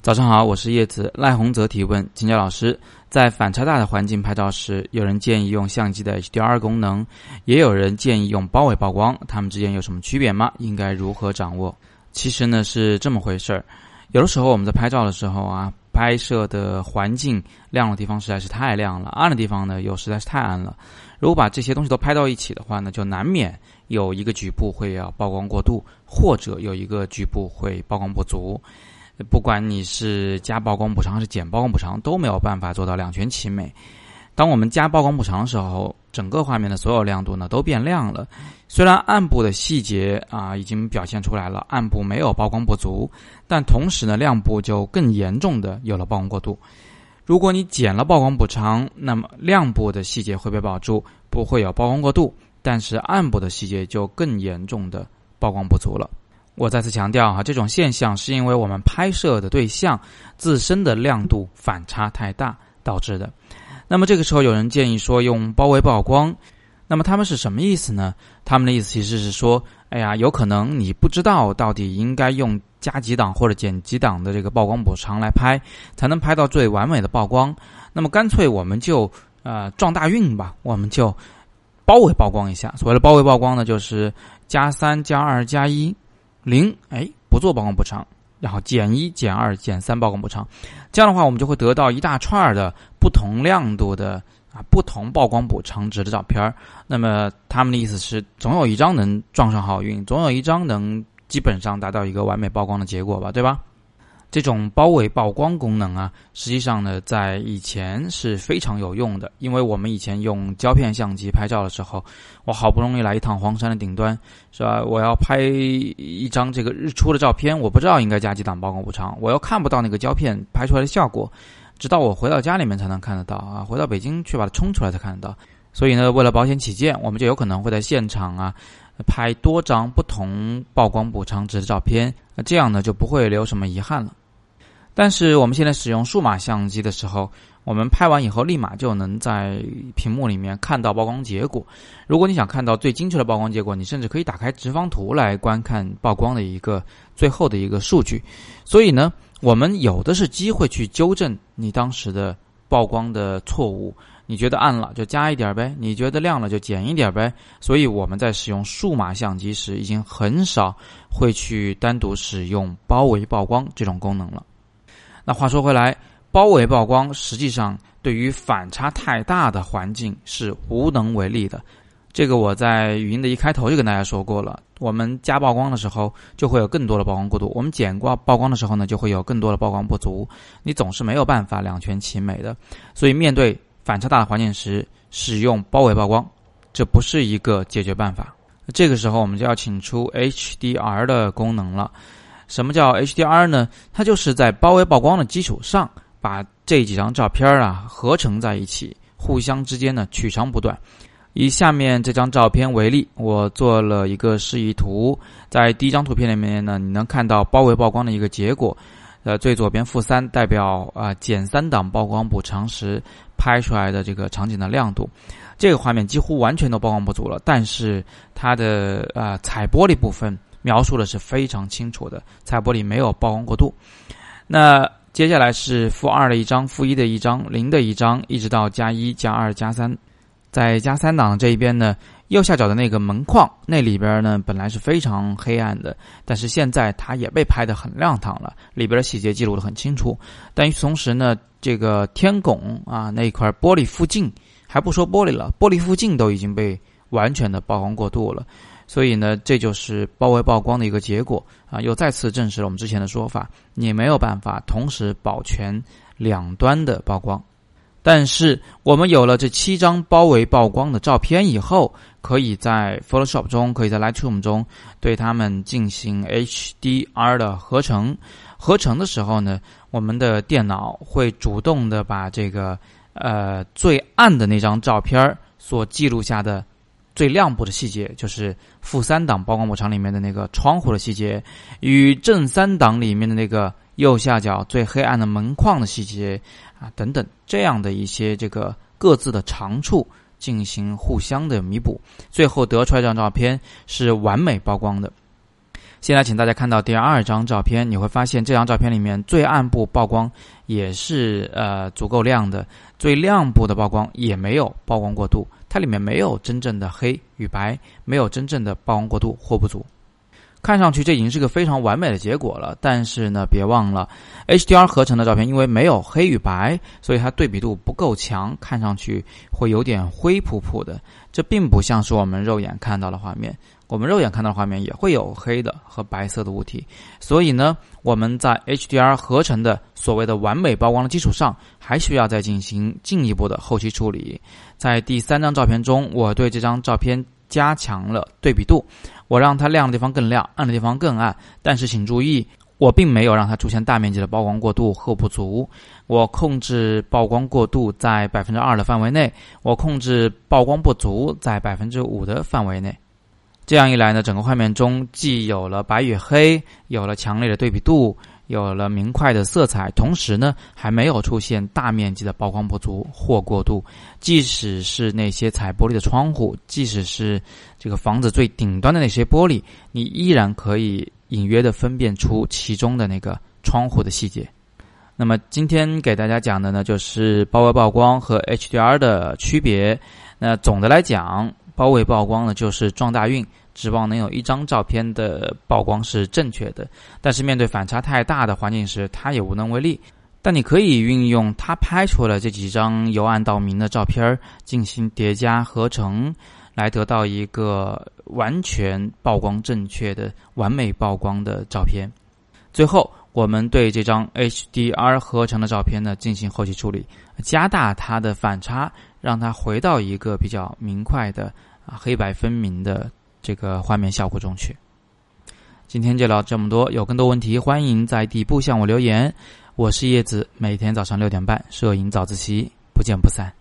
早上好，我是叶子。赖洪泽提问：请教老师，在反差大的环境拍照时，有人建议用相机的 HDR 功能，也有人建议用包围曝光，它们之间有什么区别吗？应该如何掌握？其实呢是这么回事儿。有的时候我们在拍照的时候啊，拍摄的环境亮的地方实在是太亮了，暗的地方呢又实在是太暗了。如果把这些东西都拍到一起的话呢，就难免有一个局部会要曝光过度，或者有一个局部会曝光不足。不管你是加曝光补偿还是减曝光补偿，都没有办法做到两全其美。当我们加曝光补偿的时候，整个画面的所有亮度呢都变亮了。虽然暗部的细节啊已经表现出来了，暗部没有曝光不足，但同时呢亮部就更严重的有了曝光过度。如果你减了曝光补偿，那么亮部的细节会被保住，不会有曝光过度，但是暗部的细节就更严重的曝光不足了。我再次强调哈，这种现象是因为我们拍摄的对象自身的亮度反差太大导致的。那么这个时候有人建议说用包围曝光，那么他们是什么意思呢？他们的意思其实是说，哎呀，有可能你不知道到底应该用加几档或者减几档的这个曝光补偿来拍，才能拍到最完美的曝光。那么干脆我们就呃撞大运吧，我们就包围曝光一下。所谓的包围曝光呢，就是加三加二加一。零，哎，不做曝光补偿，然后减一、减二、减三曝光补偿，这样的话，我们就会得到一大串的不同亮度的啊不同曝光补偿值的照片那么他们的意思是，总有一张能撞上好运，总有一张能基本上达到一个完美曝光的结果吧，对吧？这种包围曝光功能啊，实际上呢，在以前是非常有用的。因为我们以前用胶片相机拍照的时候，我好不容易来一趟黄山的顶端，是吧？我要拍一张这个日出的照片，我不知道应该加几档曝光补偿，我又看不到那个胶片拍出来的效果，直到我回到家里面才能看得到啊！回到北京去把它冲出来才看得到。所以呢，为了保险起见，我们就有可能会在现场啊。拍多张不同曝光补偿值的照片，那这样呢就不会留什么遗憾了。但是我们现在使用数码相机的时候，我们拍完以后立马就能在屏幕里面看到曝光结果。如果你想看到最精确的曝光结果，你甚至可以打开直方图来观看曝光的一个最后的一个数据。所以呢，我们有的是机会去纠正你当时的曝光的错误。你觉得暗了就加一点呗，你觉得亮了就减一点呗。所以我们在使用数码相机时，已经很少会去单独使用包围曝光这种功能了。那话说回来，包围曝光实际上对于反差太大的环境是无能为力的。这个我在语音的一开头就跟大家说过了。我们加曝光的时候就会有更多的曝光过度，我们减光曝光的时候呢就会有更多的曝光不足。你总是没有办法两全其美的。所以面对反差大的环境时，使用包围曝光，这不是一个解决办法。这个时候，我们就要请出 HDR 的功能了。什么叫 HDR 呢？它就是在包围曝光的基础上，把这几张照片啊合成在一起，互相之间呢取长补短。以下面这张照片为例，我做了一个示意图。在第一张图片里面呢，你能看到包围曝光的一个结果。呃，最左边负三代表啊减三档曝光补偿时。拍出来的这个场景的亮度，这个画面几乎完全都曝光不足了。但是它的呃彩玻璃部分描述的是非常清楚的，彩玻璃没有曝光过度。那接下来是负二的一张、负一的一张、零的一张，一直到加一、加二、加三。在加三档这一边呢，右下角的那个门框那里边呢本来是非常黑暗的，但是现在它也被拍得很亮堂了，里边的细节记录得很清楚。但与此同时呢。这个天拱啊，那一块玻璃附近，还不说玻璃了，玻璃附近都已经被完全的曝光过度了，所以呢，这就是包围曝光的一个结果啊，又再次证实了我们之前的说法，你没有办法同时保全两端的曝光。但是我们有了这七张包围曝光的照片以后，可以在 Photoshop 中，可以在 Lightroom 中对它们进行 HDR 的合成。合成的时候呢，我们的电脑会主动的把这个呃最暗的那张照片所记录下的最亮部的细节，就是负三档曝光补偿里面的那个窗户的细节，与正三档里面的那个右下角最黑暗的门框的细节啊等等这样的一些这个各自的长处进行互相的弥补，最后得出来这张照片是完美曝光的。现在请大家看到第二张照片，你会发现这张照片里面最暗部曝光也是呃足够亮的，最亮部的曝光也没有曝光过度，它里面没有真正的黑与白，没有真正的曝光过度或不足。看上去这已经是个非常完美的结果了，但是呢，别忘了，HDR 合成的照片因为没有黑与白，所以它对比度不够强，看上去会有点灰扑扑的。这并不像是我们肉眼看到的画面，我们肉眼看到的画面也会有黑的和白色的物体。所以呢，我们在 HDR 合成的所谓的完美曝光的基础上，还需要再进行进一步的后期处理。在第三张照片中，我对这张照片加强了对比度。我让它亮的地方更亮，暗的地方更暗。但是请注意，我并没有让它出现大面积的曝光过度和不足。我控制曝光过度在百分之二的范围内，我控制曝光不足在百分之五的范围内。这样一来呢，整个画面中既有了白与黑，有了强烈的对比度。有了明快的色彩，同时呢，还没有出现大面积的曝光不足或过度。即使是那些彩玻璃的窗户，即使是这个房子最顶端的那些玻璃，你依然可以隐约的分辨出其中的那个窗户的细节。那么今天给大家讲的呢，就是包围曝光和 HDR 的区别。那总的来讲，包围曝光呢，就是撞大运。指望能有一张照片的曝光是正确的，但是面对反差太大的环境时，他也无能为力。但你可以运用他拍出了这几张由暗到明的照片进行叠加合成，来得到一个完全曝光正确的完美曝光的照片。最后，我们对这张 HDR 合成的照片呢进行后期处理，加大它的反差，让它回到一个比较明快的啊黑白分明的。这个画面效果中去。今天就聊这么多，有更多问题欢迎在底部向我留言。我是叶子，每天早上六点半摄影早自习，不见不散。